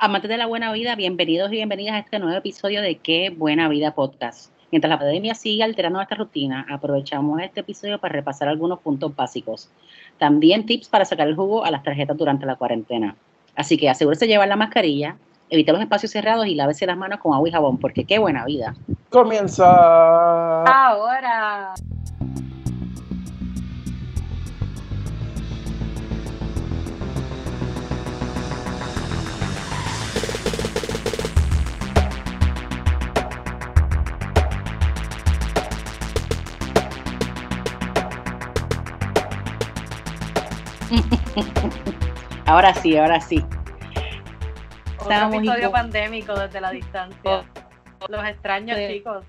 Amantes de la buena vida, bienvenidos y bienvenidas a este nuevo episodio de Qué Buena Vida Podcast. Mientras la pandemia sigue alterando nuestra rutina, aprovechamos este episodio para repasar algunos puntos básicos. También tips para sacar el jugo a las tarjetas durante la cuarentena. Así que asegúrese de llevar la mascarilla, evite los espacios cerrados y lávese las manos con agua y jabón, porque qué buena vida. Comienza. Ahora. Ahora sí, ahora sí. Otro episodio pandémico desde la distancia. Los extraños, chicos.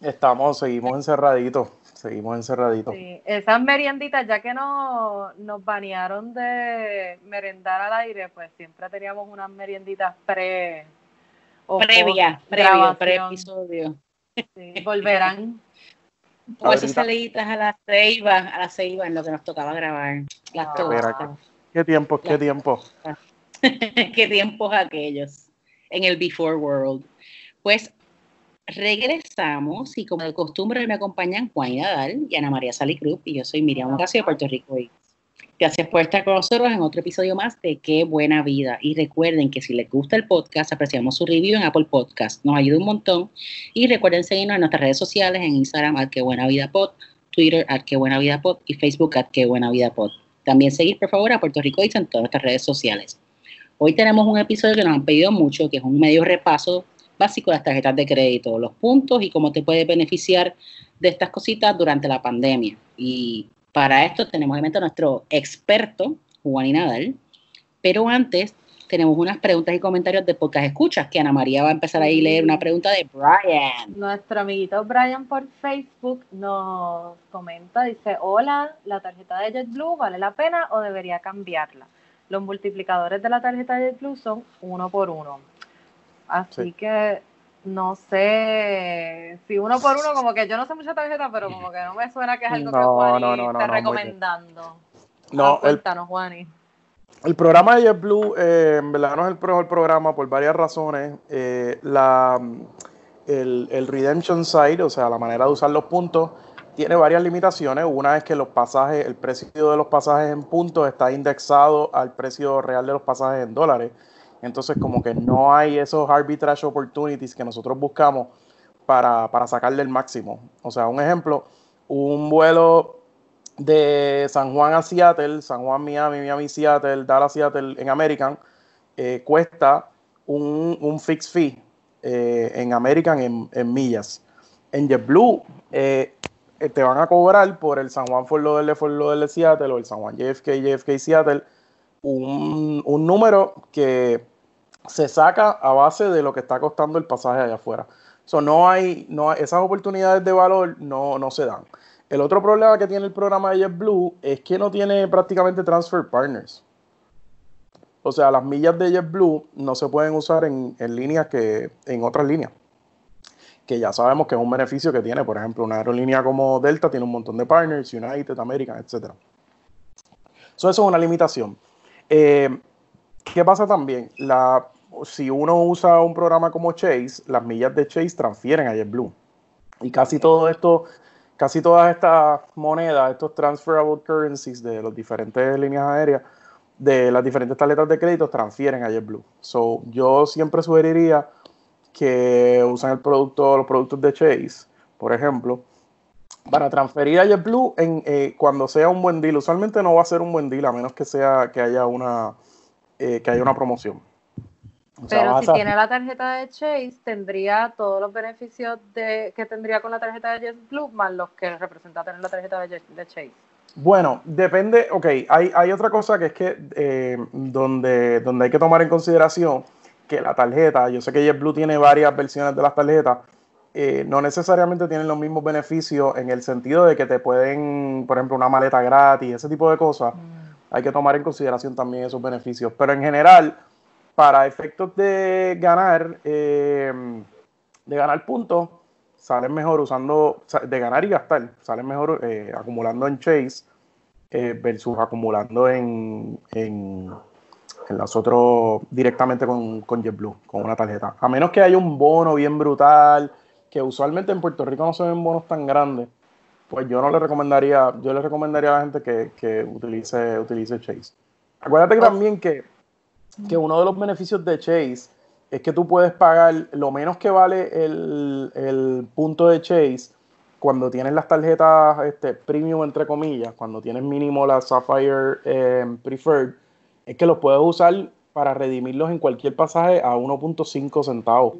Estamos, seguimos encerraditos, seguimos encerraditos. Sí, esas merienditas, ya que no, nos banearon de merendar al aire, pues siempre teníamos unas merienditas pre... Previa, previo, pre-episodio. Sí, volverán. O esas saliditas a la ceiba, a la ceiba en lo que nos tocaba grabar. Las ah, ¿Qué tiempos, qué tiempos? qué tiempos aquellos en el Before World. Pues regresamos y como de costumbre me acompañan Juan y Nadal y Ana María Salicruz y yo soy Miriam Ocasio de Puerto Rico. Gracias por estar con nosotros en otro episodio más de Qué Buena Vida. Y recuerden que si les gusta el podcast, apreciamos su review en Apple Podcast. Nos ayuda un montón. Y recuerden seguirnos en nuestras redes sociales, en Instagram, Qué Buena Vida Pod, Twitter, Qué Buena Vida Pod y Facebook, at Qué Buena Vida Pod. También seguir, por favor, a Puerto Rico y en todas nuestras redes sociales. Hoy tenemos un episodio que nos han pedido mucho, que es un medio repaso básico de las tarjetas de crédito, los puntos y cómo te puede beneficiar de estas cositas durante la pandemia. Y para esto tenemos obviamente a nuestro experto, Juan y Nadal, pero antes tenemos unas preguntas y comentarios de pocas escuchas, que Ana María va a empezar ahí a leer una pregunta de Brian. Nuestro amiguito Brian por Facebook nos comenta, dice, hola, ¿la tarjeta de JetBlue vale la pena o debería cambiarla? Los multiplicadores de la tarjeta de JetBlue son uno por uno. Así que no sé, si uno por uno, como que yo no sé mucha tarjeta, pero como que no me suena que es algo que Juani está recomendando. No, ah, cuéntanos, Juani. El programa de JetBlue, eh, en verdad no es el mejor programa por varias razones. Eh, la, el, el, redemption side, o sea, la manera de usar los puntos, tiene varias limitaciones. Una es que los pasajes, el precio de los pasajes en puntos está indexado al precio real de los pasajes en dólares. Entonces, como que no hay esos arbitrage opportunities que nosotros buscamos para, para sacarle el máximo. O sea, un ejemplo, un vuelo de San Juan a Seattle, San Juan, Miami, Miami, Seattle, Dallas, Seattle en American, eh, cuesta un, un fixed fee eh, en American en, millas. En JetBlue eh, te van a cobrar por el San Juan Fort Lauderdale, Fort Lauderdale, Seattle o el San Juan JFK, JFK, Seattle, un, un número que se saca a base de lo que está costando el pasaje allá afuera. So, no hay, no esas oportunidades de valor no, no se dan. El otro problema que tiene el programa de JetBlue es que no tiene prácticamente transfer partners. O sea, las millas de JetBlue no se pueden usar en, en líneas que en otras líneas. Que ya sabemos que es un beneficio que tiene. Por ejemplo, una aerolínea como Delta tiene un montón de partners, United, American, etc. eso es una limitación. Eh, ¿Qué pasa también? Si uno usa un programa como Chase, las millas de Chase transfieren a JetBlue. Y casi todo esto, casi todas estas monedas, estos transferable currencies de las diferentes líneas aéreas, de las diferentes tarjetas de crédito, transfieren a JetBlue. So, yo siempre sugeriría que usen el producto, los productos de Chase, por ejemplo, para transferir a JetBlue en, eh, cuando sea un buen deal. Usualmente no va a ser un buen deal, a menos que sea que haya una eh, que haya una promoción. Pero si tiene la tarjeta de Chase, tendría todos los beneficios de, que tendría con la tarjeta de JetBlue más los que representa tener la tarjeta de, Chase. Bueno, depende, ok, hay, hay otra cosa que es que eh, donde, donde hay que tomar en consideración que la tarjeta, yo sé que JetBlue tiene varias versiones de las tarjetas, eh, no necesariamente tienen los mismos beneficios en el sentido de que te pueden, por ejemplo, una maleta gratis, ese tipo de cosas. Mm hay que tomar en consideración también esos beneficios. Pero en general, para efectos de ganar, eh, de ganar puntos, salen mejor usando, de ganar y gastar, salen mejor eh, acumulando en Chase eh, versus acumulando en, en, en otros directamente con, con JetBlue, con una tarjeta. A menos que haya un bono bien brutal, que usualmente en Puerto Rico no se ven bonos tan grandes, pues yo no le recomendaría, yo le recomendaría a la gente que, que utilice, utilice Chase. Acuérdate que también que, que uno de los beneficios de Chase es que tú puedes pagar lo menos que vale el, el punto de Chase cuando tienes las tarjetas este, premium, entre comillas, cuando tienes mínimo la Sapphire eh, Preferred, es que los puedes usar para redimirlos en cualquier pasaje a 1.5 centavos.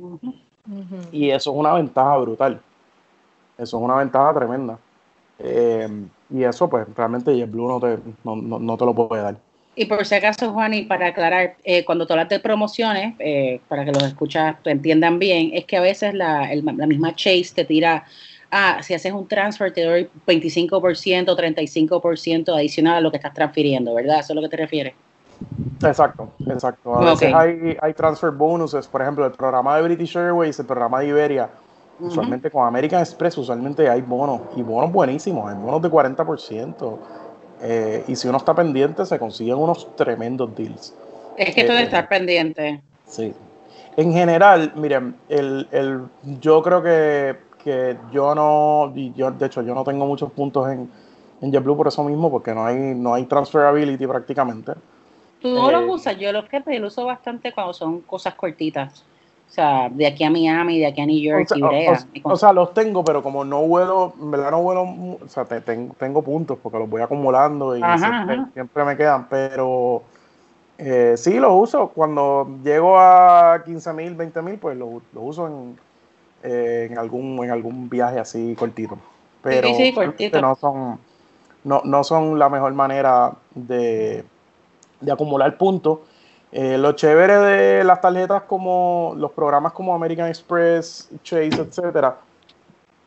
Y eso es una ventaja brutal. Eso es una ventaja tremenda. Eh, y eso, pues, realmente JetBlue no te, no, no, te lo puede dar. Y por si acaso, Juan, y para aclarar, eh, cuando tú hablas de promociones, para que los escuchas entiendan bien, es que a veces la, la misma Chase te tira ah, si haces un transfer te doy 25%, 35% adicional a lo que estás transfiriendo, ¿verdad? ¿Eso es lo que te refieres? Exacto, exacto. A veces hay, hay transfer bonuses, por ejemplo, el programa de British Airways, el programa de Iberia, usualmente con American Express, usualmente hay bonos, y bonos buenísimos, hay bonos de 40%. Eh, y si uno está pendiente, se consiguen unos tremendos deals. Es que tú debes eh, estar pendiente. Sí. En general, miren, el, el, yo creo que que yo no, yo, de hecho, yo no tengo muchos puntos en, en JetBlue por eso mismo, porque no hay, no hay transferability prácticamente. Tú no los eh, usas, yo los que lo uso bastante cuando son cosas cortitas. O sea, de aquí a Miami, de aquí a New York, o sea, o, sea los tengo, pero como no vuelo, en verdad no vuelo, o sea, tengo, tengo puntos porque los voy acumulando y siempre, me quedan, pero eh, sí los uso. Cuando llego a 15 mil, 20 mil, pues los lo uso en, eh, en, algún, en algún viaje así cortito. Pero no son no, no son la mejor manera de, de acumular puntos. Eh, lo chévere de las tarjetas como los programas como American Express, Chase, etcétera,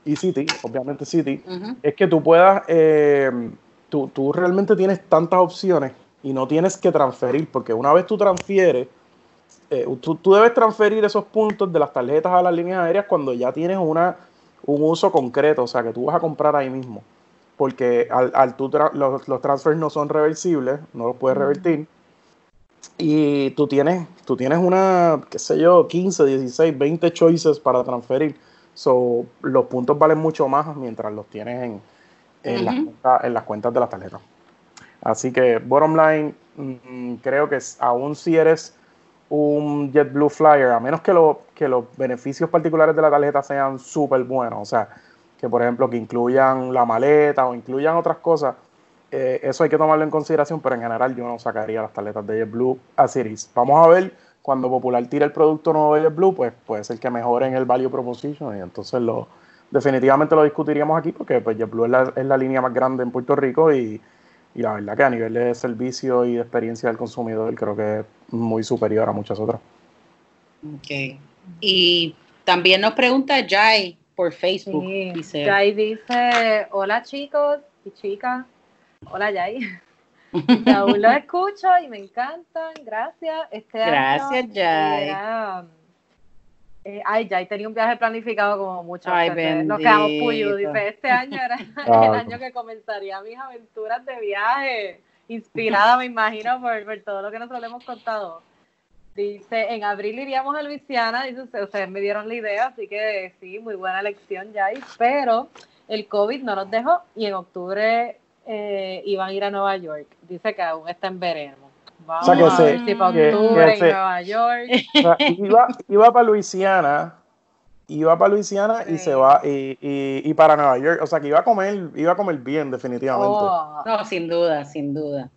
y City, obviamente City, es que tú puedas, eh, tú, tú, realmente tienes tantas opciones y no tienes que transferir, porque una vez tú transfieres, eh, tú, debes transferir esos puntos de las tarjetas a las líneas aéreas cuando ya tienes una, un uso concreto, o sea, que tú vas a comprar ahí mismo. Porque al, al los, los transfers no son reversibles, no los puedes revertir. Y tú tienes, tú tienes una, qué sé yo, 15, 16, 20 choices para transferir. So, los puntos valen mucho más mientras los tienes en, en, las, en las cuentas de las tarjetas. Así que, bottom line, mm, creo que aún si eres un JetBlue Flyer, a menos que, lo, que los beneficios particulares de la tarjeta sean súper buenos, o sea, que por ejemplo que incluyan la maleta o incluyan otras cosas, eh, eso hay que tomarlo en consideración, pero en general yo no sacaría las tarjetas de JetBlue a Series. Vamos a ver cuando Popular tire el producto nuevo de JetBlue, pues puede ser que mejoren el value proposition y entonces lo definitivamente lo discutiríamos aquí porque pues JetBlue es la, es la línea más grande en Puerto Rico y y la verdad que a nivel de servicio y de experiencia del consumidor creo que es muy superior a muchas otras. Ok. Y también nos pregunta Jai por Facebook. dice, Jai dice, hola chicos y chicas. Hola Jai. Aún lo escucho y me encantan. Gracias. Este Gracias, Jai. Eh, ay, ya tenía un viaje planificado como muchos. Nos quedamos puyo. Dice, este año era el año que comenzaría mis aventuras de viaje. Inspirada, me imagino, por, por, todo lo que nosotros le hemos contado. Dice, en abril iríamos a Luisiana. Dice, ustedes me dieron la idea, así que sí, muy buena elección ya. Pero el COVID no nos dejó y en octubre eh, iban a ir a Nueva York. Dice que aún está en verano o sea, que se, que, Nueva York. iba, iba para Luisiana, iba para Luisiana y se va y, y, para Nueva York. O sea que iba a comer, iba a comer bien, definitivamente. Oh. No, sin duda, sin duda.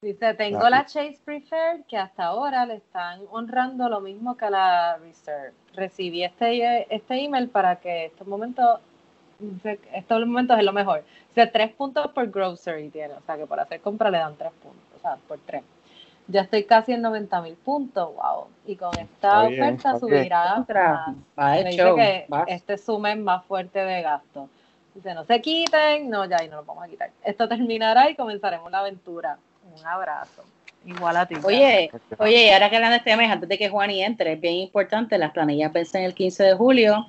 Dice, tengo la Chase Preferred que hasta ahora le están honrando lo mismo que a la Reserve. Recibí este, este email para que estos momentos, estos momentos es lo mejor. Dice, tres puntos por grocery tiene, o sea que por hacer compra le dan tres puntos, o sea, por tres. Ya estoy casi en 90 mil puntos, wow. Y con esta oferta subirá más. dice que este sumen más fuerte de gasto. Dice, no se quiten, no, ya, y no lo vamos a quitar. Esto terminará y comenzaremos la aventura. Un abrazo. Igual a ti. Oye, oye, y ahora que hablan de este mes, antes de que Juan y entre, es bien importante, las planillas vencen el 15 de julio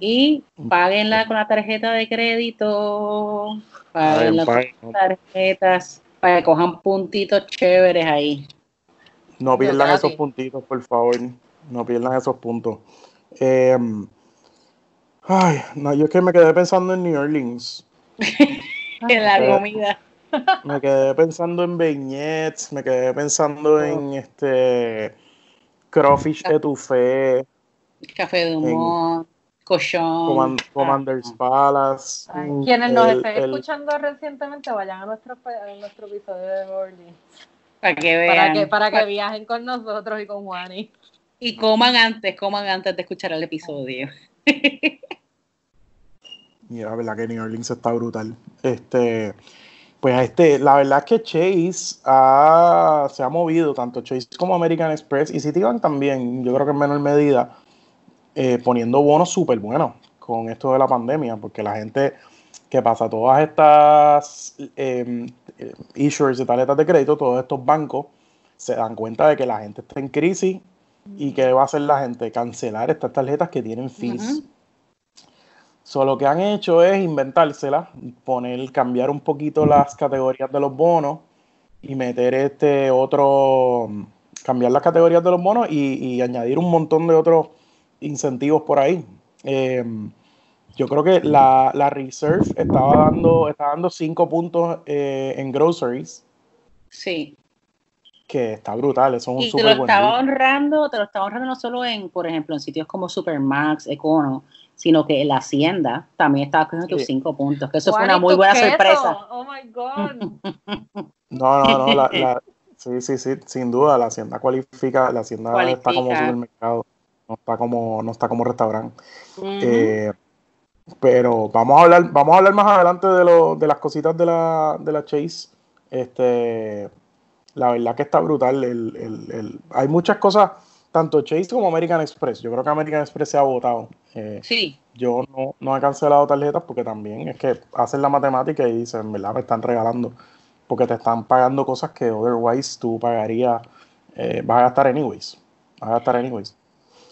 y páguenla con la tarjeta de crédito, páguenla con las tarjetas para que cojan puntitos chéveres ahí. No pierdan esos puntitos, por favor. No pierdan esos puntos. Eh, ay, no, yo es que me quedé pensando en New Orleans. En la comida. Me quedé pensando en beignets, me quedé pensando en este crawfish etouffee, Café de humor, cochón. Command- Commander's Palace. Ay, mm, quienes nos estén el- escuchando recientemente, vayan a nuestro, a nuestro episodio de Orly. para que vean. Para que, para que viajen con nosotros y con Juani. Y coman antes, coman antes de escuchar el episodio. Mira, la verdad que New Orleans está brutal. Este, pues este, la verdad es que Chase ha- se ha movido, tanto Chase como American Express y Citibank también, yo creo que en menor medida, eh, poniendo bonos súper buenos con esto de la pandemia, porque la gente, ¿qué pasa? Todas estas eh, eh, issuers de tarjetas de crédito, todos estos bancos, se dan cuenta de que la gente está en crisis y que va a hacer la gente cancelar estas tarjetas que tienen fees. Ujú. So, lo que han hecho es inventárselas, poner, cambiar un poquito las categorías de los bonos y meter este otro, cambiar las categorías de los bonos y, y añadir un montón de otros incentivos por ahí. Eh, yo creo que la, la Reserve estaba dando, estaba dando 5 puntos eh, en groceries, Sí. que está brutal, eso es un Y te súper lo buen estaba honrando, te lo estaba honrando no solo en, por ejemplo, en sitios como Supermax, Econo, sino que en la Hacienda también estaba cogiendo tus Sí. cinco puntos, que eso fue una muy buena queso. sorpresa. Oh my God. No, no, no, la, la- sí, sí, sí, sin duda, la hacienda cualifica, la hacienda está como supermercado, no está como, no está como restaurante. Eh, pero vamos a hablar, vamos a hablar más adelante de, lo, de las cositas de la, de la Chase. Este, la verdad que está brutal. El, el- el- hay muchas cosas, tanto Chase como American Express. Yo creo que American Express se ha votado. Eh, sí, yo no, no he cancelado tarjetas porque también es que hacen la matemática y dicen, ¿verdad? Me están regalando. Porque te están pagando cosas que otherwise tú pagarías, eh, vas a gastar anyways. Vas a gastar anyways.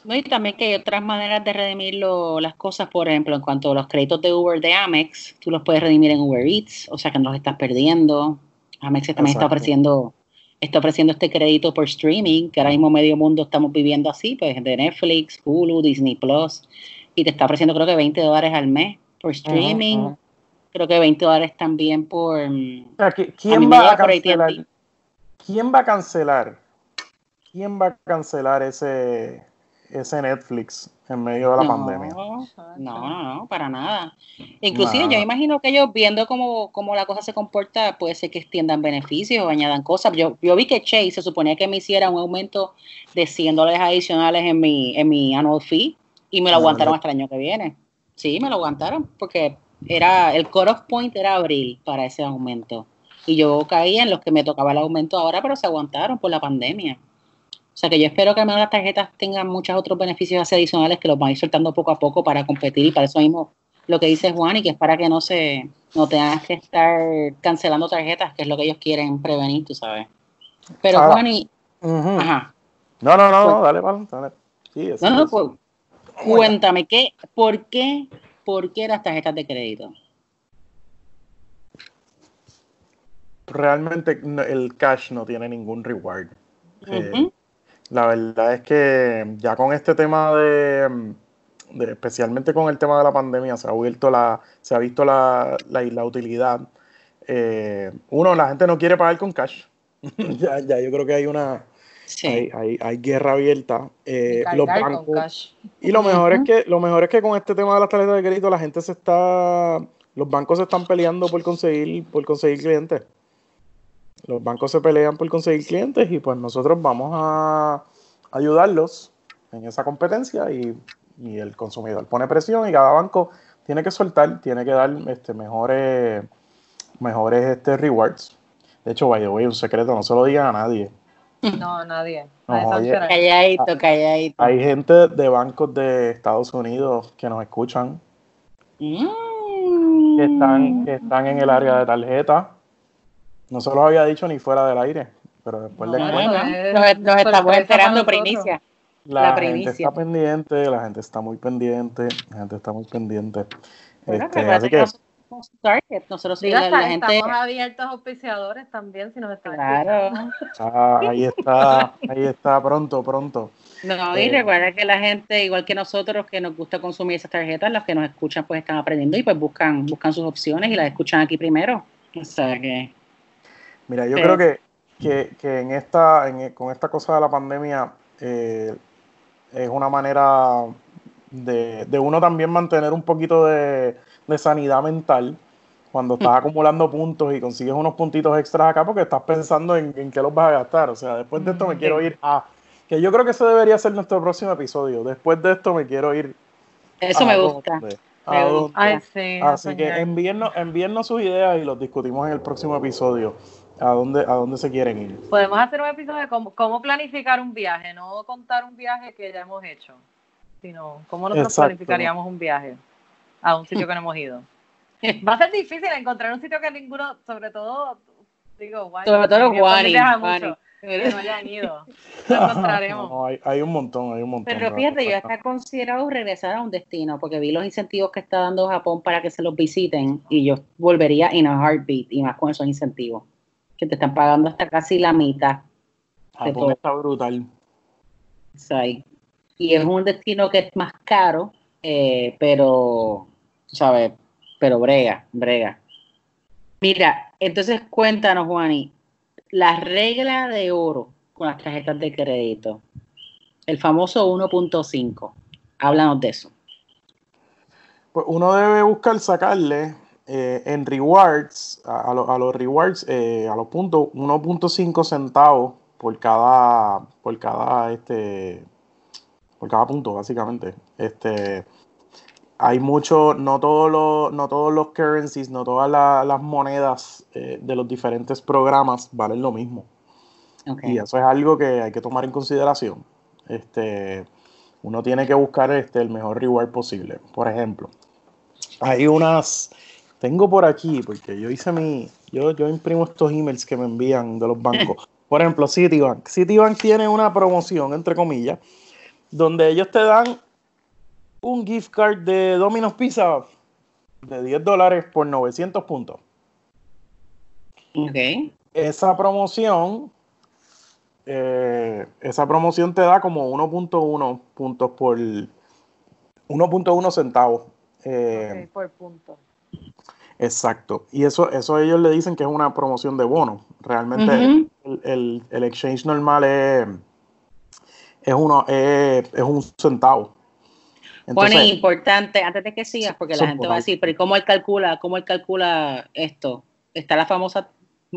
No, y también que hay otras maneras de redimir lo- las cosas, por ejemplo, en cuanto a los créditos de Uber de Amex, tú los puedes redimir en Uber Eats, o sea que no los estás perdiendo. Amex también está ofreciendo, está ofreciendo este crédito por streaming, que ahora mismo medio mundo estamos viviendo así, pues de Netflix, Hulu, Disney Plus, y te está ofreciendo creo que 20 dólares al mes por streaming, creo que 20 dólares también por... mm, O sea, ¿qui- A mí ¿quién va a cancelar? ¿Quién va a cancelar? ¿Quién va a cancelar ese, ese Netflix en medio de la no, pandemia? No, no, no, para nada. Inclusive Nada. yo imagino que ellos viendo cómo, cómo la cosa se comporta, puede ser que extiendan beneficios o añadan cosas. Yo, yo vi que Chase se suponía que me hiciera un aumento de 100 dólares adicionales en mi, en mi annual fee y me lo No, aguantaron hasta el año que viene. Sí, me lo aguantaron porque era el cut-off point era abril para ese aumento. Y yo caía en los que me tocaba el aumento ahora, pero se aguantaron por la pandemia. O sea que yo espero que al menos las tarjetas tengan muchos otros beneficios así adicionales que los van a ir soltando poco a poco para competir y para eso mismo lo que dice Juan y que es para que no se no tengas que estar cancelando tarjetas, que es lo que ellos quieren prevenir, tú sabes. Pero Ah. Juan y ajá. No, no, no, Pues- no, dale, dale, dale. Sí, eso, No, pues, cuéntame qué, ¿por qué, por qué las tarjetas de crédito? Realmente el cash no tiene ningún reward. Eh, Ujú. La verdad es que ya con este tema de, de- especialmente con el tema de la pandemia, se ha vuelto la, se ha visto la, la, la utilidad. Eh, uno, la gente no quiere pagar con cash. ya, ya yo creo que hay una, Sí. hay, hay, hay guerra abierta. Eh, los bancos, cash. y lo mejor es que, lo mejor es que con este tema de las tarjetas de crédito, la gente se está, los bancos se están peleando por conseguir, por conseguir clientes. Los bancos se pelean por conseguir clientes y pues nosotros vamos a ayudarlos en esa competencia y, y el consumidor pone presión y cada banco tiene que soltar, tiene que dar este, mejores, mejores este, rewards. De hecho, by the way, un secreto, no se lo digan a nadie. No, nadie. No, Nadie oye. sanciona. Calladito, calladito. Hay gente de bancos de Estados Unidos que nos escuchan, Mm. que están, que están en el área de tarjeta. No se los había dicho ni fuera del aire, pero después les No, cuento. no, Bueno, nos, nos estamos enterando primicia. La, la gente primicia. está pendiente, la gente está muy pendiente, la gente está muy pendiente. Bueno, Este, recuerda así que que, target. Nosotros Digo, la, gente. estamos abiertos a auspiciadores también, si nos están Claro. escuchando. Ah, ahí está, ahí está, pronto, pronto. No, y Eh. recuerda que la gente, igual que nosotros, que nos gusta consumir esas tarjetas, los que nos escuchan pues están aprendiendo y pues buscan, buscan sus opciones y las escuchan aquí primero. O sea que Mira, yo Sí. creo que, que, que en esta, en- con esta cosa de la pandemia, eh, es una manera de, de uno también mantener un poquito de, de sanidad mental cuando estás acumulando puntos y consigues unos puntitos extras acá porque estás pensando en, en qué los vas a gastar. O sea, después de esto me Ujú. quiero ir a... Que yo creo que ese debería ser nuestro próximo episodio. Después de esto me quiero ir eso a me gusta. dónde, a Me gusta. Ay, sí. Así que envíennos, envíennos sus ideas y los discutimos en el próximo episodio. ¿A dónde, a dónde se quieren ir? Podemos hacer un episodio de cómo, cómo planificar un viaje, no contar un viaje que ya hemos hecho, sino cómo nosotros Exacto. planificaríamos un viaje a un sitio que no hemos ido. Va a ser difícil encontrar un sitio que ninguno, sobre todo, digo, guay, Sobre todo que no hayan ido. Lo encontraremos. No, hay, hay un montón, hay un montón. Pero fíjate, yo hasta he considerado regresar a un destino porque vi los incentivos que está dando Japón para que se los visiten y yo volvería in a heartbeat y más con esos incentivos que te están pagando hasta casi la mitad. Japón está brutal. sea, y es un destino que es más caro, eh, pero, ¿sabes? Pero brega, brega. Mira, entonces cuéntanos, Juani, la regla de oro con las tarjetas de crédito, el famoso 1.5. Háblanos de eso. Pues uno debe buscar sacarle eh, en rewards, a, a lo- a los rewards, eh, a los puntos, 1.5 centavos por cada, por cada, este, por cada punto, básicamente. Este, hay mucho, no todos los, no todos los currencies, no todas la- las monedas eh, de los diferentes programas valen lo mismo. Y eso es algo que hay que tomar en consideración. Este, uno tiene que buscar este, el mejor reward posible. Por ejemplo, hay unas, tengo por aquí, porque yo hice mi, yo, yo imprimo estos emails que me envían de los bancos. Por ejemplo, Citibank. Citibank tiene una promoción, entre comillas, donde ellos te dan un gift card de Domino's Pizza de 10 dólares por 900 puntos Ok. esa promoción, eh, esa promoción te da como 1.1 puntos por 1.1 centavos. Eh, Ok, por punto. Exacto. Y eso, eso ellos le dicen que es una promoción de bono. Realmente el, el- el exchange normal es, es, uno, es, es un centavo. Entonces, es importante, antes de que sigas, porque la gente va a decir, pero ¿y ¿cómo él calcula, cómo él calcula esto? Está la famosa,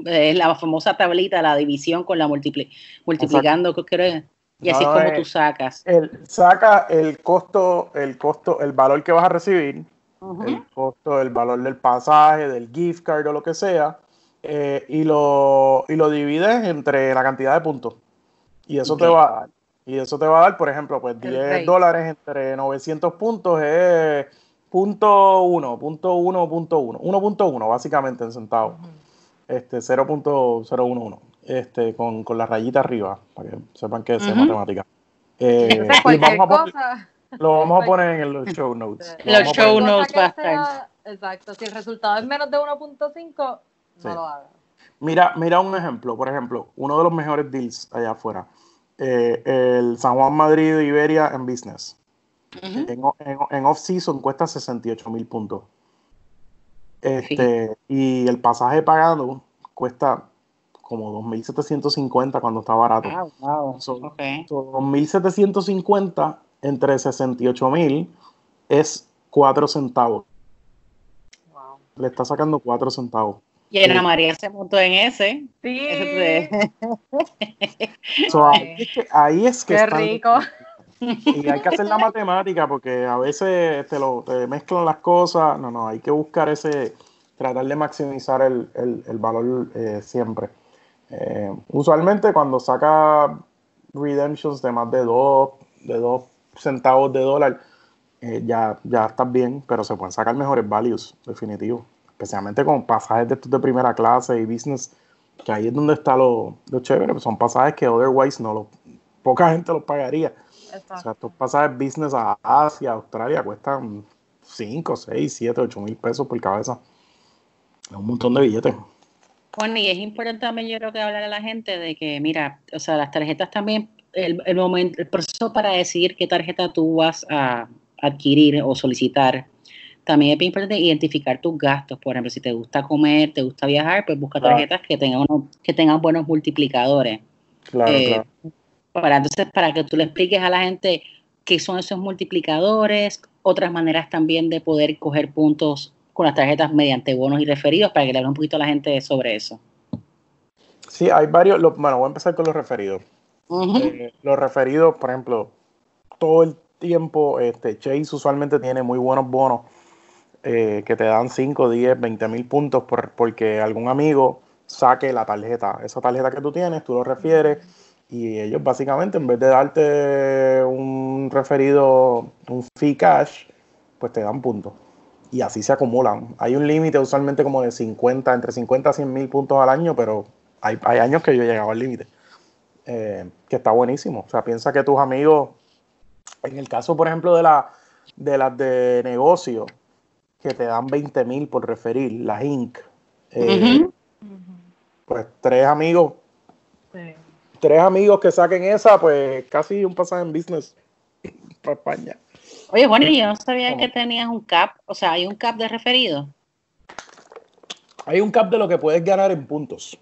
eh, la famosa tablita, la división con la multipli multiplicando, ¿qué crees? Y así No, es como tú sacas. saca el costo, el costo, el valor que vas a recibir El costo, el valor del pasaje, del gift card o lo que sea, eh, y, lo, y lo divides entre la cantidad de puntos. Y eso te va a dar. Y eso te va a dar, por ejemplo, pues El 10 rate. dólares entre 900 puntos es punto 1, punto 1, punto 1. 1.1 básicamente en centavos. Ujú. Este 0.011. Este, con, con la rayita arriba, para que sepan que es matemática. Eh, Entonces, y cualquier vamos a poner- cosa. Lo vamos a poner en los show notes. Lo Los show notes va a estar. Exacto, si el resultado es menos de 1.5, no Sí. lo hagas. Mira, mira un ejemplo, por ejemplo, uno de los mejores deals allá afuera. eh, el San Juan Madrid de Iberia en business. Ujú. En, o- en, en off-season cuesta 68 mil puntos. Este, Y el pasaje pagado cuesta como 2.750 cuando está barato. Ah, wow. So- Ok. So, 2.750 entre 68.000 es 4 centavos. Wow. Le está sacando 4 centavos. Y Ana María se montó en ese. Sí, So, Ay. ahí, es que, ahí es que qué están- rico. Y hay que hacer la matemática porque a veces te, lo, te mezclan las cosas. No, no, hay que buscar ese, tratar de maximizar el, el- el valor eh, siempre. Eh, usualmente cuando saca redemptions de más de 2 de dos centavos de dólar, eh, ya, ya estás bien, pero se pueden sacar mejores values, definitivo. Especialmente con pasajes de estos de primera clase y business, que ahí es donde está lo, lo chévere. Son pasajes que otherwise no lo, poca gente los pagaría. O sea, Exacto. estos pasajes business a Asia, Australia, cuestan 5, 6, 7, 8 mil pesos por cabeza. un montón de billetes. Bueno, y es importante también yo creo que hablar a la gente de que, mira, o sea, las tarjetas también, el, el momento, el proceso para decidir qué tarjeta tú vas a adquirir o solicitar, también es importante identificar tus gastos. Por ejemplo, si te gusta comer, te gusta viajar, pues busca tarjetas que tengan que tengan buenos multiplicadores. Claro, eh, claro. Para entonces, para que tú le expliques a la gente qué son esos multiplicadores, otras maneras también de poder coger puntos con las tarjetas mediante bonos y referidos para que le hable un poquito a la gente sobre eso. Sí, hay varios. bueno, voy a empezar con los referidos. Eh, los referidos, por ejemplo, todo el tiempo, este, Chase usualmente tiene muy buenos bonos eh, que te dan 5, 10, 20 mil puntos por, porque algún amigo saque la tarjeta. Esa tarjeta que tú tienes, tú lo refieres y ellos básicamente en vez de darte un referido, un fee cash, pues te dan puntos y así se acumulan. Hay un límite usualmente como de 50, entre 50 a 100 mil puntos al año, pero hay, años que yo he llegado al límite, eh, que está buenísimo. O sea, piensa que tus amigos, en el caso, por ejemplo, de, la, de las de negocio, que te dan 20 mil por referir, las Inc., eh, pues tres amigos, tres amigos que saquen esa, pues casi un pasaje en business para España. Oye, bueno, yo no sabía que tenías un cap, o sea, hay un cap de referido. Hay un cap de lo que puedes ganar en puntos.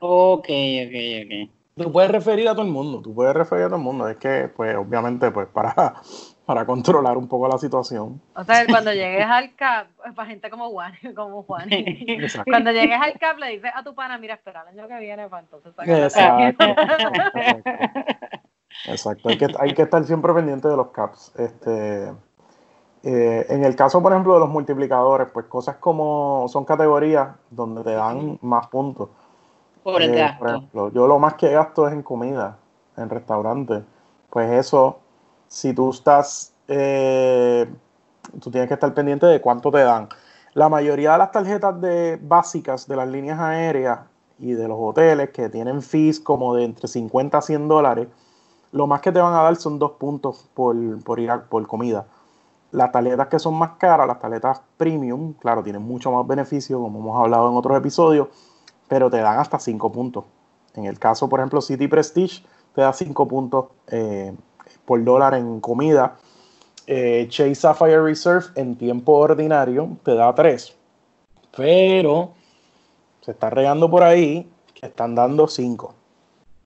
Ok, ok, ok. Tú puedes referir a todo el mundo, tú puedes referir a todo el mundo. Es que, pues, obviamente, pues, para, para controlar un poco la situación. O sea, cuando llegues al CAP, para gente como Juan, como Juan, cuando llegues al CAP le dices a tu pana, mira, espera el año que viene para entonces sacar Exacto, hay que, hay que estar siempre pendiente de los caps. Este, eh, en el caso, por ejemplo, de los multiplicadores, pues cosas como son categorías donde te dan más puntos. Por el eh, gasto. Por ejemplo, yo lo más que gasto es en comida, en restaurantes. Pues eso, si tú estás, eh, tú tienes que estar pendiente de cuánto te dan. La mayoría de las tarjetas de, básicas de las líneas aéreas y de los hoteles que tienen fees como de entre 50 a 100 dólares, lo más que te van a dar son dos puntos por, ir por comida. Las tarjetas que son más caras, las tarjetas premium, claro, tienen mucho más beneficio, como hemos hablado en otros episodios, pero te dan hasta cinco puntos. En el caso, por ejemplo, City Prestige te da cinco puntos eh, por dólar en comida. Eh, Chase Sapphire Reserve en tiempo ordinario te da tres. Pero se está regando por ahí que están dando cinco.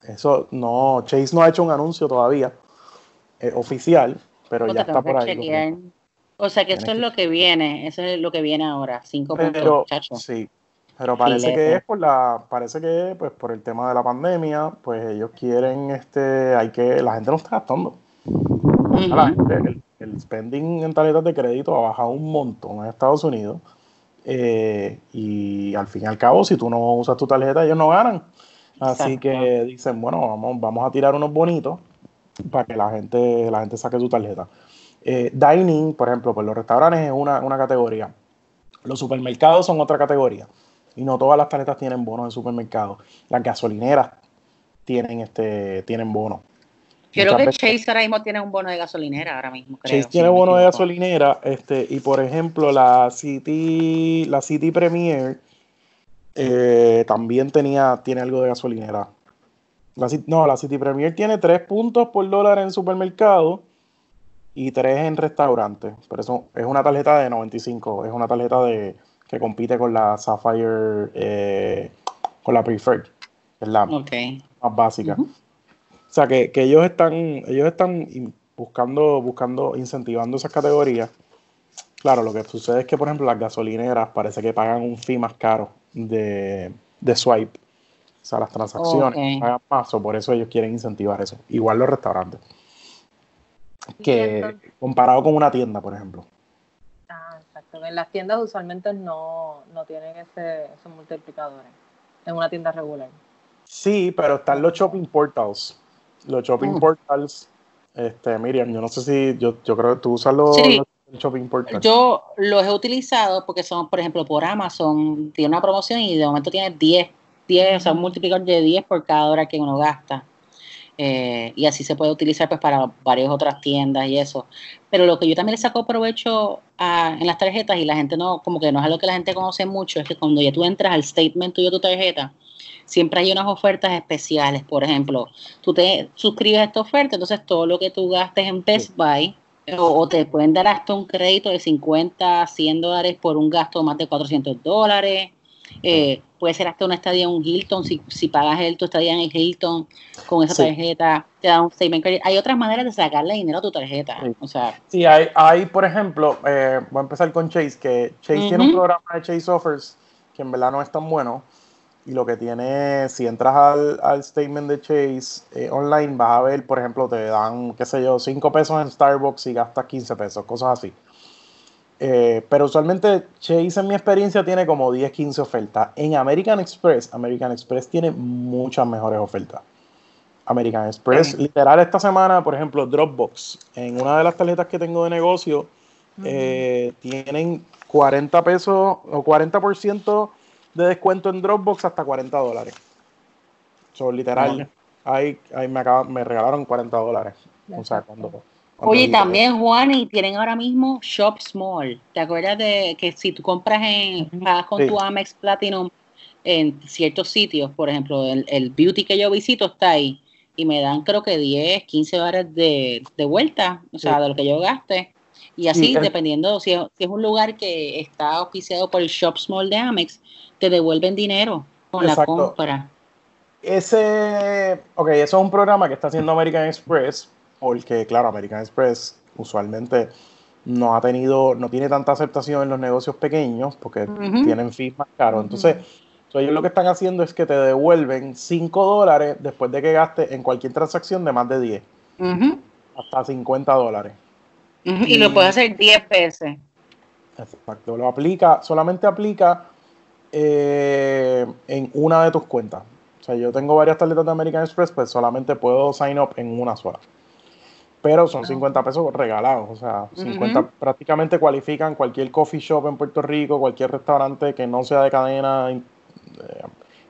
Eso no, Chase no ha hecho un anuncio todavía eh, oficial, pero ya está por ahí. O sea que esto es lo que viene, eso es lo que viene ahora, cinco puntos, Sí, pero parece que es por la, parece que pues por el tema de la pandemia, pues ellos quieren, este, hay que, la gente no está gastando. el, spending en tarjetas de crédito ha bajado un montón en Estados Unidos. Eh, y al fin y al cabo, si tú no usas tu tarjeta, ellos no ganan. Así que dicen, bueno, vamos, vamos a tirar unos bonitos para que la gente, la gente saque su tarjeta. Eh, dining, por ejemplo, pues los restaurantes es una, categoría. Los supermercados son otra categoría. Y no todas las tarjetas tienen bonos de supermercado. Las gasolineras tienen este tienen bonos. Creo que Chase ahora mismo tiene un bono de gasolinera ahora mismo. Chase tiene bono de gasolinera, este, y por ejemplo la City, la City Premier eh, también tenía, tiene algo de gasolinera. no, la City Premier tiene 3 puntos por dólar en supermercado y 3 en restaurantes. Por eso es una tarjeta de 95. Es una tarjeta de que compite con la Sapphire, eh, con la Preferred. Es la más básica. O sea que, ellos están, ellos están buscando, buscando, incentivando esas categorías. Claro, lo que sucede es que, por ejemplo, las gasolineras parece que pagan un fee más caro de, swipe. O sea, las transacciones pagan paso, por eso ellos quieren incentivar eso. Igual los restaurantes. Que comparado con una tienda, por ejemplo. En las tiendas usualmente no, tienen ese, esos multiplicadores. En una tienda regular. Sí, pero están los shopping portals. Los shopping mm. portals, este, Miriam, yo no sé si, yo, yo creo que tú usas los, yo los he utilizado porque son, por ejemplo, por Amazon, tiene una promoción y de momento tiene 10, 10 o sea, un multiplicador de 10 por cada hora que uno gasta. Eh, y así se puede utilizar pues para varias otras tiendas y eso. Pero lo que yo también le saco provecho a, en las tarjetas y la gente no, como que no es algo que la gente conoce mucho, es que cuando ya tú entras al statement tuyo de tu tarjeta, siempre hay unas ofertas especiales. Por ejemplo, tú te suscribes a esta oferta, entonces todo lo que tú gastes en Best Buy, o, te pueden dar hasta un crédito de 50, 100 dólares por un gasto de más de 400 dólares. Eh, puede ser hasta una estadía en un Hilton, si, si pagas el, tu estadía en el Hilton con esa tarjeta, te da un statement credit. Hay otras maneras de sacarle dinero a tu tarjeta. Sí. O sea, sí, hay, hay por ejemplo, eh, voy a empezar con Chase, que Chase tiene un programa de Chase Offers que en verdad no es tan bueno. Y lo que tiene, si entras al, al statement de Chase eh, online, vas a ver, por ejemplo, te dan, qué sé yo, 5 pesos en Starbucks y gastas 15 pesos, cosas así. Eh, pero usualmente Chase en mi experiencia tiene como 10, 15 ofertas. En American Express, American Express tiene muchas mejores ofertas. American Express, literal esta semana, por ejemplo, Dropbox, en una de las tarjetas que tengo de negocio, eh, tienen 40 pesos o 40% de descuento en Dropbox hasta 40 dólares. Son literal, ahí, ahí me, me regalaron 40 dólares. O sea, cuando Oye, también Juan, y tienen ahora mismo Shop Small. ¿Te acuerdas de que si tú compras en, pagas con tu Amex Platinum en ciertos sitios, por ejemplo, el, el, beauty que yo visito está ahí y me dan creo que 10, 15 dólares de, de vuelta, o sea, de lo que yo gaste. Y así, sí, dependiendo, si es, si es, un lugar que está auspiciado por el Shop Small de Amex, te devuelven dinero con Exacto. la compra. Ese, ok, eso es un programa que está haciendo American Express, porque claro, American Express usualmente no ha tenido, no tiene tanta aceptación en los negocios pequeños porque uh -huh. tienen fees más caros. Entonces, uh -huh. so ellos lo que están haciendo es que te devuelven 5 dólares después de que gastes en cualquier transacción de más de 10. Uh -huh. Hasta 50 dólares. Y, y, lo puedes hacer 10 veces. Exacto, lo aplica, solamente aplica eh, en una de tus cuentas. O sea, yo tengo varias tarjetas de American Express, pues solamente puedo sign up en una sola pero son 50 pesos regalados, o sea, 50 uh -huh. prácticamente cualifican cualquier coffee shop en Puerto Rico, cualquier restaurante que no sea de cadena eh,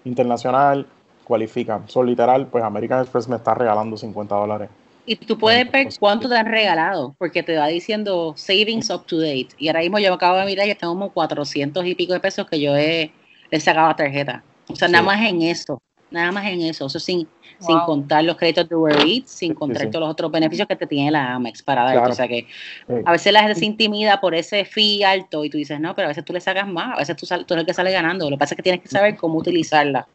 internacional, cualifican. Son literal, pues American Express me está regalando 50 dólares. Y tú puedes ver cuánto te han regalado, porque te va diciendo savings up to date. Y ahora mismo yo me acabo de mirar y tengo como 400 y pico de pesos que yo he, he sacado a tarjeta. O sea, sí. nada más en eso nada más en eso, eso sin, wow. sin contar los créditos de Uber Eats, sin contar sí, sí. todos los otros beneficios que te tiene la Amex para darte, claro. o sea que a veces la gente se intimida por ese fee alto y tú dices, no, pero a veces tú le sacas más, a veces tú, tú eres el que sale ganando, lo que pasa es que tienes que saber cómo utilizarla.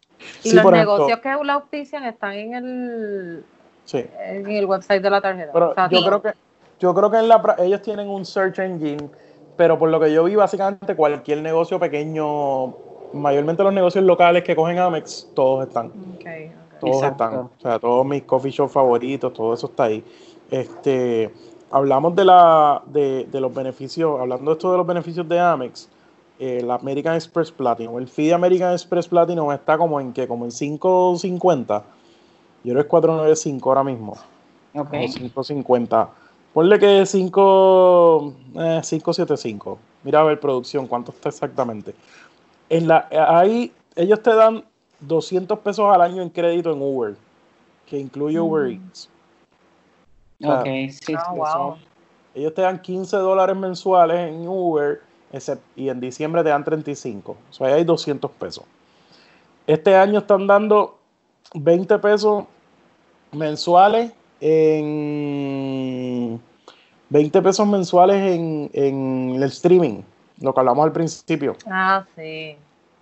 Y los negocios ejemplo, que la auspician están en el, en el website de la tarjeta. Pero o sea, yo, creo que, yo creo que en la, ellos tienen un search engine, pero por lo que yo vi, básicamente cualquier negocio pequeño mayormente los negocios locales que cogen Amex, todos están. Okay. Todos Exacto. están. O sea, todos mis coffee shop favoritos, todo eso está ahí. Este, hablamos de, la, de, de los beneficios, hablando de esto de los beneficios de Amex, eh, la American Express Platinum. El fee de American Express Platinum está como en que, como en 5.50. Yo creo que es 495 ahora mismo. Ok. 5.50. Ponle que 5, eh, 575. Mira a ver producción, cuánto está exactamente en la, ahí ellos te dan 200 pesos al año en crédito en Uber, que incluye Uber mm. Eats. O sea, ok, sí. Oh, wow. Ellos te dan 15 dólares mensuales en Uber y en diciembre te dan 35. O sea, ahí hay 200 pesos. Este año están dando 20 pesos mensuales en 20 pesos mensuales en, en el streaming lo que hablamos al principio. Ah, sí.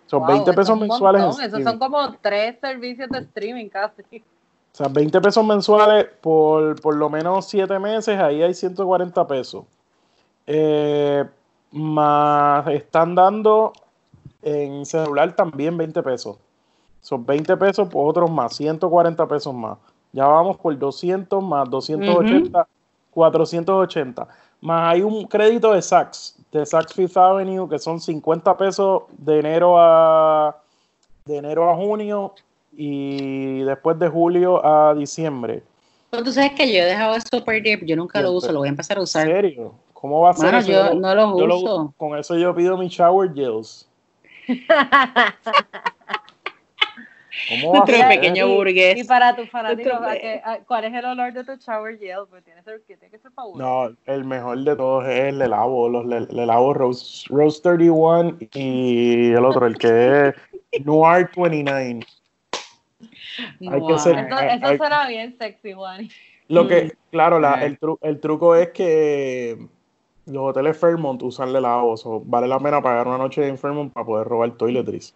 Son wow, 20 pesos mensuales. Esos son como tres servicios de streaming casi. O sea, 20 pesos mensuales por por lo menos 7 meses, ahí hay 140 pesos. Eh, más están dando en celular también 20 pesos. Son 20 pesos por otros más, 140 pesos más. Ya vamos por 200 más 280, uh -huh. 480. Más hay un crédito de Saks de Saks Fifth Avenue, que son 50 pesos de enero a de enero a junio y después de julio a diciembre. Pero tú sabes que yo he dejado eso perder, yo nunca lo uso, lo voy a empezar a usar. ¿En serio? ¿Cómo va a ser bueno, eso? Yo, no lo yo uso. Lo, con eso yo pido mi shower gels. ¿Cómo va a Nuestro ser? pequeño Y- burgués. Y para tus fanáticos, Otro ¿a vez. qué- a- ¿cuál es el olor de tu shower gel? Pues tiene, que ser- ser fabuloso. No, el mejor de todos es el Lelavo, los Le- Lelavo Rose, Rose 31 y el otro, el que es Noir 29. hay que ser- Eso, Ay, eso suena bien sexy, Juan. Lo que, Mm. claro, la- Ah. el, tru- el truco es que los hoteles Fairmont usan Lelavo, so vale la pena pagar una noche en Fairmont para poder robar toiletries.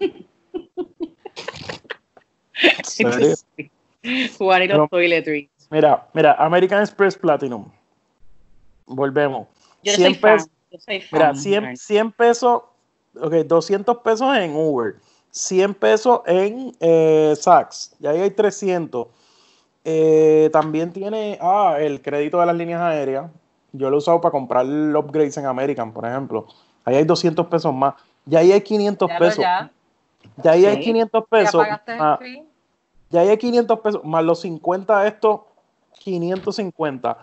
Y No. toiletries. Mira, mira, American Express Platinum. Volvemos. Yo 100 soy fan. pesos. Yo soy fan. Mira, 100, 100 pesos, ok, 200 pesos en Uber, 100 pesos en eh, Saks, ya ahí hay 300. Eh, también tiene, ah, el crédito de las líneas aéreas. Yo lo he usado para comprar upgrades en American, por ejemplo. Ahí hay 200 pesos más. Ya ahí hay 500 Ya lo pesos. ya. Ya ahí hay Sí. 500 ¿Ya pesos. pagaste el más- fee? ya ahí hay 500 pesos, más los 50 de estos, 550.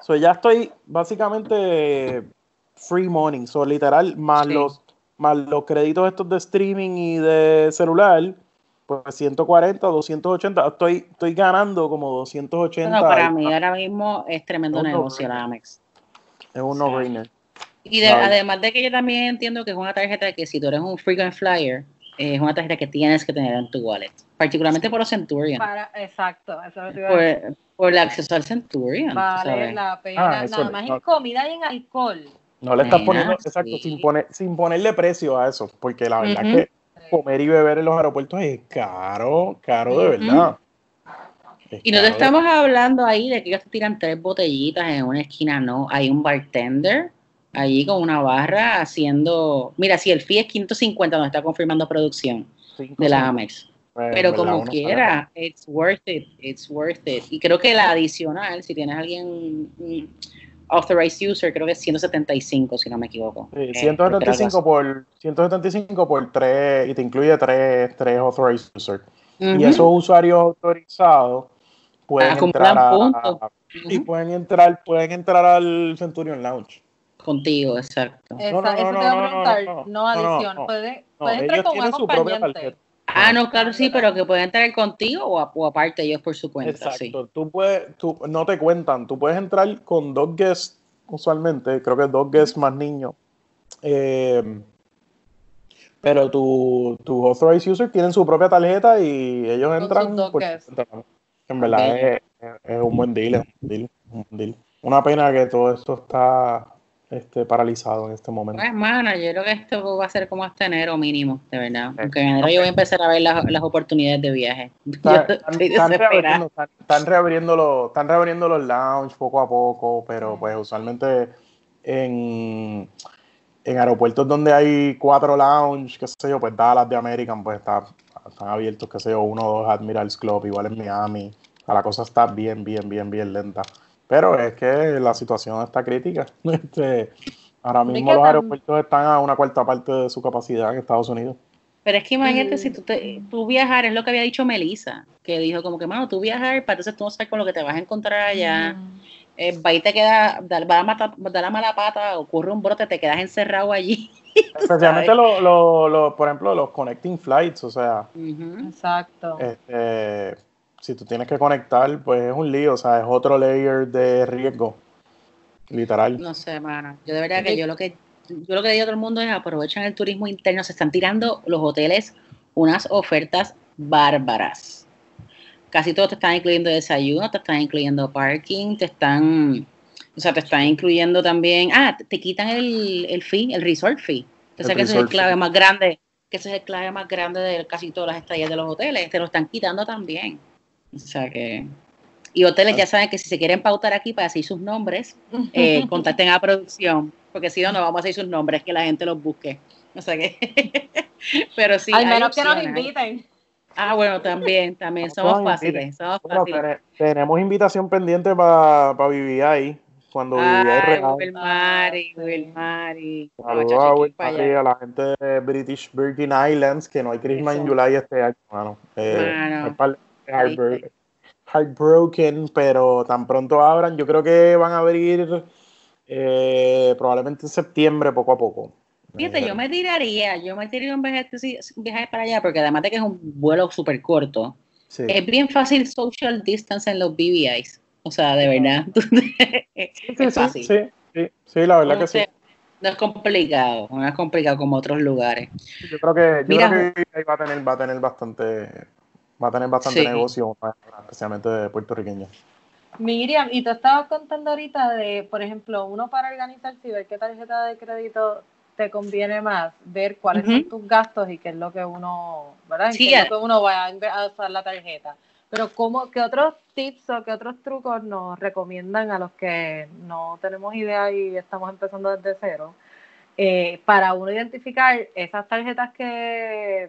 So, ya estoy básicamente free money, so, literal, más, Sí. los, más los créditos estos de streaming y de celular, pues 140, 280, estoy, estoy ganando como 280. No, para mí ahora mismo es tremendo negocio no. la Amex. Es un no-brainer. Y de- además de que yo también entiendo que es una tarjeta que si tú eres un frequent flyer, es una tarjeta que tienes que tener en tu wallet. Particularmente por los Centurion. Para, exacto, eso es lo que te iba a decir. Por, por el acceso al Centurion. Vale sabes. la pena. Ah, Nada más no. en comida y en alcohol. No le estás Nena, poniendo, exacto, sí. sin, poner, sin ponerle precio a eso, porque la verdad que comer y beber en los aeropuertos es caro, caro de verdad. Y no te estamos hablando ahí de que ellos te tiran tres botellitas en una esquina, no. Hay un bartender allí con una barra haciendo. Mira, si el fee es 550, nos está confirmando producción de la. Amex. Pues, Pero como quiera, it's worth it, it's worth it. Y creo que la adicional, si tienes alguien mm, authorized user, creo que es 175, si no me equivoco. Sí, Eh, 175 por 175 por 3 y te incluye 3, tres authorized users. Y esos usuarios autorizados pueden entrar a, y pueden entrar, pueden entrar al Centurion Lounge. Contigo, exacto. Esa- no, no, eso te no, iba a no, no, preguntar. no, No, no, adición. no. Puede, No, puede entrar con un acompañante. Ah, no, claro, sí, pero que pueden entrar contigo o, a- o aparte ellos por su cuenta, sí. Exacto. Tú puedes, tú, no te cuentan, tú puedes entrar con dos guests usualmente, creo que dos guests más niños. Eh, pero tu, tu authorized user tienen su propia tarjeta y ellos Con entran sus dos por. En verdad Ok. es, es- es un buen deal, es un deal, un buen deal. Una pena que todo esto está este, paralizado en este momento. Pues, mano, yo creo que esto va a ser como hasta enero mínimo, de verdad. Aunque en enero yo voy a empezar a ver las, las oportunidades de viaje. Están, reabriendo, están- están reabriendo los, están reabriendo los lounge poco a poco, pero pues usualmente en, en aeropuertos donde hay cuatro lounge, qué sé yo, pues Dallas de American, pues está, están abiertos, qué sé yo, uno o dos Admirals Club, igual en Miami. O sea, la cosa está bien, bien, bien, bien lenta. Pero es que la situación está crítica. Este, ahora mismo los aeropuertos están a una cuarta parte de su capacidad en Estados Unidos. Pero es que imagínate Mm. si tú, te, tú viajar, es lo que había dicho Melissa, que dijo como que, mano, tú viajar, para entonces tú no sabes con lo que te vas a encontrar allá. Mm. Eh, va y te queda, da, va la mata- da la mala pata, ocurre un brote, te quedas encerrado allí. Especialmente los, los- los, por ejemplo, los connecting flights, o sea. Exacto. este, si tú tienes que conectar, pues es un lío, o sea, es otro layer de riesgo, literal. No sé, mano. Yo de verdad que yo lo que yo lo que le digo a todo el mundo es aprovechan el turismo interno, se están tirando los hoteles unas ofertas bárbaras. Casi todos te están incluyendo desayuno, te están incluyendo parking, te están, o sea, te están incluyendo también, ah, te, quitan el, el fee, el resort fee. O sea, que ese es el clave más grande, que ese es el clave más grande de casi todas las estadías de los hoteles, te lo están quitando también. O sea que y hoteles ya saben que si se quieren pautar aquí para decir sus nombres, eh, contacten a producción, porque si no, no vamos a decir sus nombres, que la gente los busque. O sea que, pero sí. Al menos que nos inviten. Ah, bueno, también, también, somos fáciles, somos Bueno, fáciles. tene- tenemos invitación pendiente para pa BBI, cuando BBI Ay, regale. Will Mari, Ah. Mari. Saludos a, a la gente de British Virgin Islands, que no hay Christmas Eso. July este año, mano. Eh, Mano, heartbro- heartbroken, pero tan pronto abran, yo creo que van a abrir eh, probablemente en septiembre, poco a poco. Fíjate, yo me tiraría, yo me tiraría un viaje, para allá, porque además de que es un vuelo súper corto, es bien fácil social distance en los BBIs. O sea, de verdad. es fácil. Sí, sí, sí, la verdad que sí. No es complicado, no es complicado como otros lugares. Yo creo que, yo creo que ahí va a tener, va a tener bastante, va a tener bastante negocio, especialmente de puertorriqueños. Miriam, y tú estabas contando ahorita de, por ejemplo, uno para organizarse y ver qué tarjeta de crédito te conviene más, ver cuáles son tus gastos y qué es lo que uno, ¿verdad? qué es lo que uno va a usar la tarjeta. Pero ¿cómo, ¿qué otros tips o qué otros trucos nos recomiendan a los que no tenemos idea y estamos empezando desde cero? Eh, para uno identificar esas tarjetas que,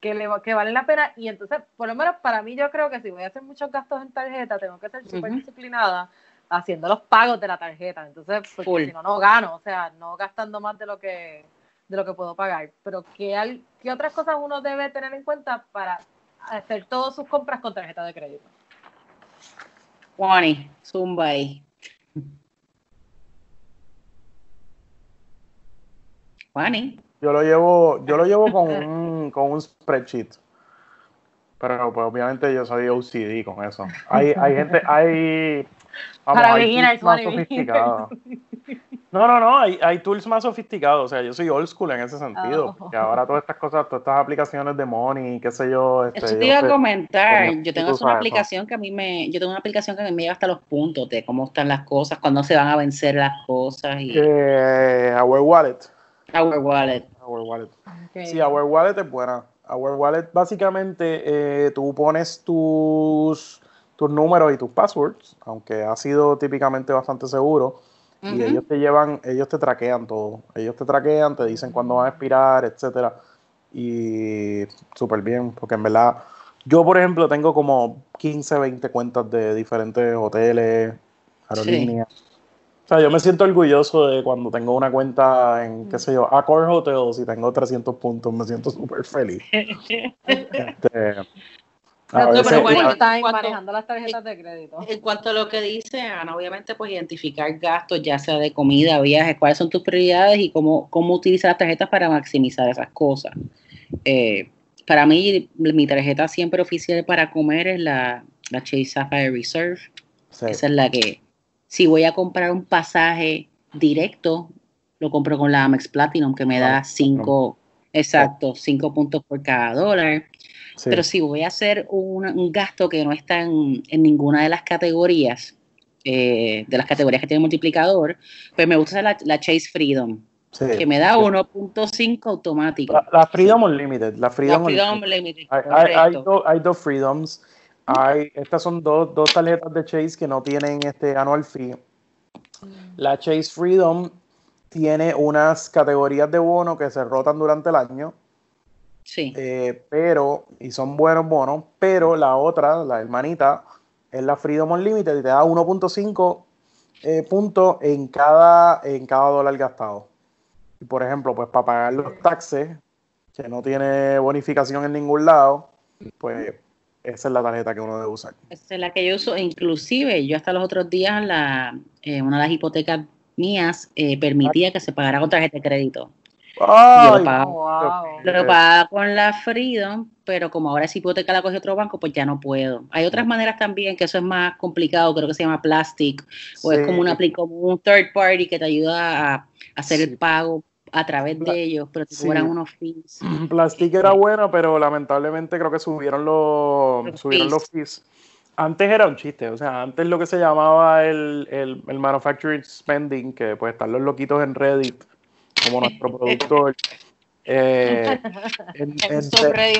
que, le, que valen la pena y entonces, por lo menos para mí yo creo que si voy a hacer muchos gastos en tarjeta, tengo que ser súper disciplinada haciendo los pagos de la tarjeta. Entonces, porque si no, no gano, o sea, no gastando más de lo que de lo que puedo pagar. Pero ¿qué, ¿qué otras cosas uno debe tener en cuenta para hacer todas sus compras con tarjeta de crédito. Juani, zumba ahí. Juani. Yo lo llevo, yo lo llevo con un, con un spreadsheet. Pero pues, obviamente yo soy OCD con eso. Hay, hay gente, hay, vamos, Para hay más sofisticados. No, no, no, hay, hay, tools más sofisticados, o sea, yo soy old school en ese sentido, porque oh. ahora todas estas cosas, todas estas aplicaciones de money, qué sé yo. Este, Eso te iba a comentar, yo tengo una aplicación que a mí me, yo tengo una aplicación que me lleva hasta los puntos de cómo están las cosas, cuándo se van a vencer las cosas. Y... Eh, Our Wallet. Our Wallet. Our Wallet. Sí, Our Wallet es buena. Our Wallet, básicamente, eh, tú pones tus, tus números y tus passwords, aunque ha sido típicamente bastante seguro y ellos te llevan, ellos te traquean todo. Ellos te traquean, te dicen cuándo van a expirar, etcétera. Y súper bien, porque en verdad, yo por ejemplo tengo como 15, 20 cuentas de diferentes hoteles, aerolíneas. Sea, yo me siento orgulloso de cuando tengo una cuenta en, qué sé yo, Accor Hotels y tengo 300 puntos, me siento súper feliz. este, manejando las tarjetas de crédito. En cuanto a lo que dice Ana, obviamente pues identificar gastos, ya sea de comida, viajes, cuáles son tus prioridades y cómo, cómo utilizar las tarjetas para maximizar esas cosas. Eh, para mí, mi tarjeta siempre oficial para comer es la, la Chase Sapphire Reserve. Esa es la que, si voy a comprar un pasaje directo, lo compro con la Amex Platinum, que me da cinco, exacto, cinco puntos por cada dólar. Pero si voy a hacer un, gasto que no está en, ninguna de las categorías, eh, de las categorías que tiene multiplicador, pues me gusta la, la Chase Freedom. que me da 1.5 automático. La, Freedom Unlimited. La Freedom, Unlimited. Hay, dos Freedoms. Hay, estas son dos, dos, tarjetas de Chase que no tienen este annual fee. La Chase Freedom tiene unas categorías de bono que se rotan durante el año Sí. Eh, pero, y son buenos bonos, pero la otra, la hermanita, es la Freedom Unlimited y te da 1.5 eh, puntos en cada, en cada dólar gastado. Y por ejemplo, pues para pagar los taxes, que no tiene bonificación en ningún lado, pues esa es la tarjeta que uno debe usar. Esa es la que yo uso, inclusive yo hasta los otros días, la, eh, una de las hipotecas mías permitía que se pagara con tarjeta de crédito. Lo pagaba, con la Freedom, pero como ahora es hipoteca la coge otro banco, pues ya no puedo. Hay otras maneras también que eso es más complicado, creo que se llama Plastic, o es como, una, como un third party que te ayuda a, hacer el pago a través de ellos, pero te cobran unos fees. Plastic era bueno, pero lamentablemente creo que subieron los, subieron los fees. Antes era un chiste, o sea, antes lo que se llamaba el, el, el manufacturing spending, que pues están los loquitos en Reddit como nuestro productor. Eh, en,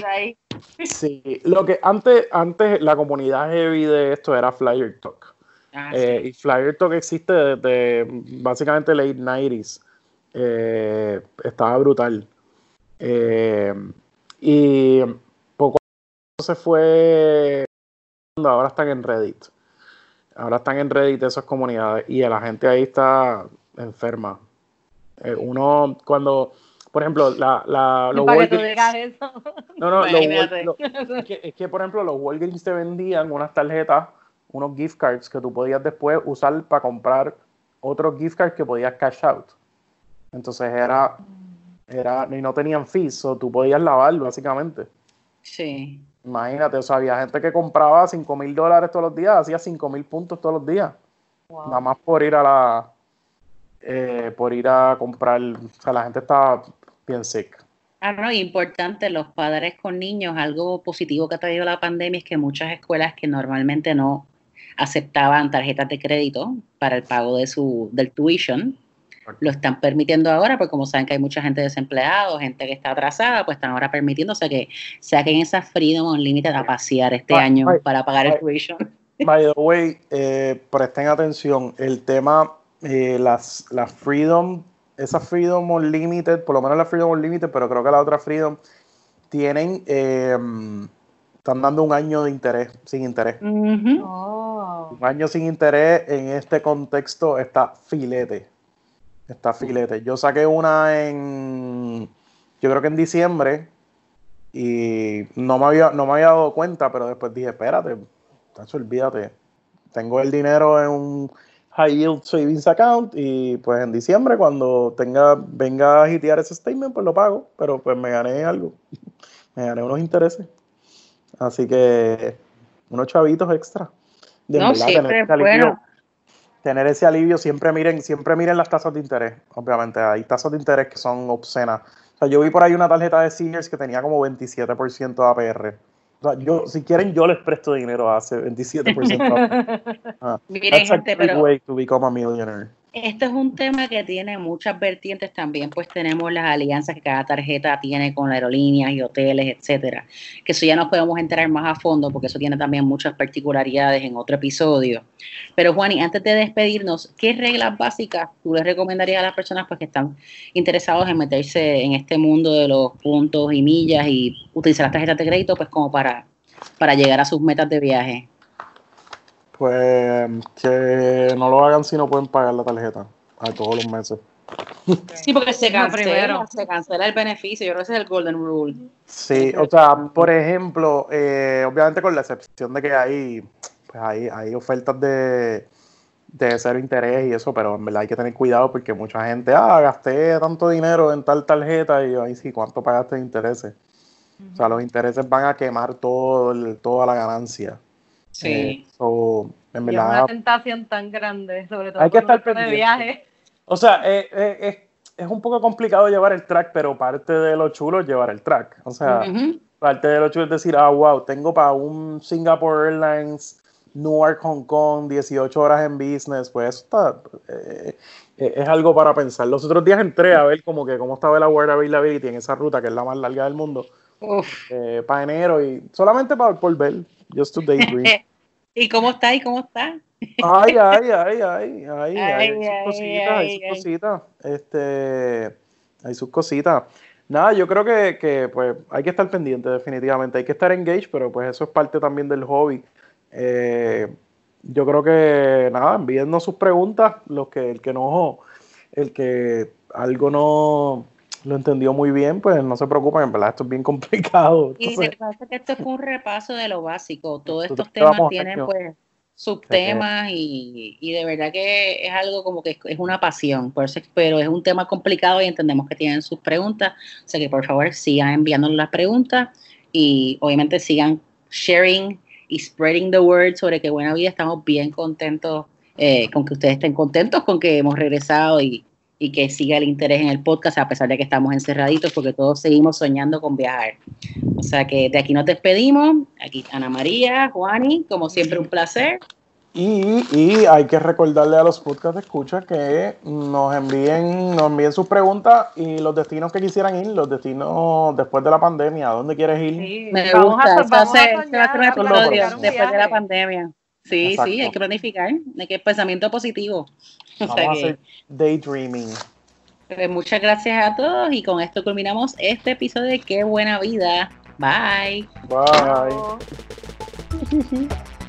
ahí. Sí, lo que antes, antes la comunidad heavy de esto era Flyer Talk. Ah, eh, y Flyer Talk existe desde básicamente late 90s. Eh, estaba brutal. y poco se fue. Ahora están en Reddit. Ahora están en Reddit esas comunidades y la gente ahí está enferma. Eh, uno, cuando, por ejemplo, la, la, los Walgreens, No, no, es, que, por ejemplo, los Walgreens te vendían unas tarjetas, unos gift cards que tú podías después usar para comprar otros gift cards que podías cash out. Entonces era, era, y no tenían fees, o tú podías lavar, básicamente. Sí. Imagínate, o sea, había gente que compraba 5 mil dólares todos los días, hacía 5 mil puntos todos los días. Nada más por ir a la. Eh, por ir a comprar. O sea, la gente estaba bien sick. Ah, no, importante, los padres con niños, algo positivo que ha traído la pandemia es que muchas escuelas que normalmente no aceptaban tarjetas de crédito para el pago de su, del tuition, lo están permitiendo ahora, porque como saben que hay mucha gente desempleada, gente que está atrasada, pues están ahora permitiéndose que saquen esa freedom unlimited a pasear este año para pagar el tuition. By the way, eh, presten atención, el tema, eh, las, las freedom esa Freedom Unlimited, por lo menos la Freedom Unlimited, pero creo que la otra Freedom, tienen, em, están dando un año de interés, sin interés. Oh. Un año sin interés en este contexto está filete. Está filete. Yo saqué una en, yo creo que en diciembre, y no me había, no me había dado cuenta, pero después dije, espérate, olvídate. Tengo el dinero en un high yield savings account y pues en diciembre cuando tenga venga a hitear ese statement pues lo pago, pero pues me gané algo, me gané unos intereses. Así que unos chavitos extra. De no, verdad, ese alivio, tener ese alivio, siempre miren, siempre miren las tasas de interés, obviamente, hay tasas de interés que son obscenas. O sea, yo vi por ahí una tarjeta de Sears que tenía como 27% de APR yo, si quieren, yo les presto dinero hace 27%. ah, Miren, gente, pero way to become a millionaire. Este es un tema que tiene muchas vertientes también, pues tenemos las alianzas que cada tarjeta tiene con aerolíneas y hoteles, etcétera. Que eso ya nos podemos enterar más a fondo porque eso tiene también muchas particularidades en otro episodio. Pero Juan, y antes de despedirnos, ¿qué reglas básicas tú les recomendarías a las personas pues, que están interesados en meterse en este mundo de los puntos y millas y utilizar las tarjetas de crédito pues como para, para llegar a sus metas de viaje? Pues que no lo hagan si no pueden pagar la tarjeta a todos los meses. Sí, porque se cancela, se cancela el beneficio. Yo creo que ese es el golden rule. Sí, o sea, por ejemplo, eh, obviamente con la excepción de que hay, pues hay, hay ofertas de, de cero interés y eso, pero en verdad hay que tener cuidado porque mucha gente, ah, gasté tanto dinero en tal tarjeta y ahí sí, ¿cuánto pagaste de intereses? O sea, los intereses van a quemar todo toda la ganancia. Sí. Eh, en verdad, es una tentación tan grande, sobre todo hay que estar de viaje. O sea, eh, eh, es un poco complicado llevar el track, pero parte de lo chulo es llevar el track. O sea, parte de lo chulo es decir, ah, wow, tengo para un Singapore Airlines, Newark, Hong Kong, 18 horas en business, pues eso está, es algo para pensar. Los otros días entré a ver como que cómo estaba la wearability en esa ruta, que es la más larga del mundo, para enero y solamente para, por ver. Just to daydream. ¿Y cómo está? ¿Y cómo está? Ay, ay, ay, ay, ay, hay sus cositas, hay sus cositas, este, hay sus cositas. Nada, yo creo que, que, pues hay que estar pendiente definitivamente, hay que estar engaged, pero pues eso es parte también del hobby. Eh, yo creo que nada, envíennos sus preguntas, los que el que no, el que algo no lo entendió muy bien, pues no se preocupen, en verdad esto es bien complicado. y de pasa que esto fue un repaso de lo básico, todos estos temas tienen pues subtemas y, y, de verdad que es algo como que es una pasión, por eso, pero es un tema complicado y entendemos que tienen sus preguntas, o sea que por favor sigan enviándonos las preguntas y obviamente sigan sharing y spreading the word sobre que Buena Vida. Estamos bien contentos eh, con que ustedes estén contentos con que hemos regresado y, y que siga el interés en el podcast a pesar de que estamos encerraditos porque todos seguimos soñando con viajar. O sea que de aquí nos despedimos. Aquí Ana María, Juani, como siempre un placer. Y, y, hay que recordarle a los podcast de escucha que nos envíen, nos envíen sus preguntas y los destinos que quisieran ir, los destinos después de la pandemia, ¿a dónde quieres ir? Sí, Me gusta, vamos a después de la pandemia. Sí, sí, hay que planificar, hay que pensamiento positivo. Vamos a hacer daydreaming. Pues muchas gracias a todos y con esto culminamos este episodio de Qué buena vida. Bye. Bye.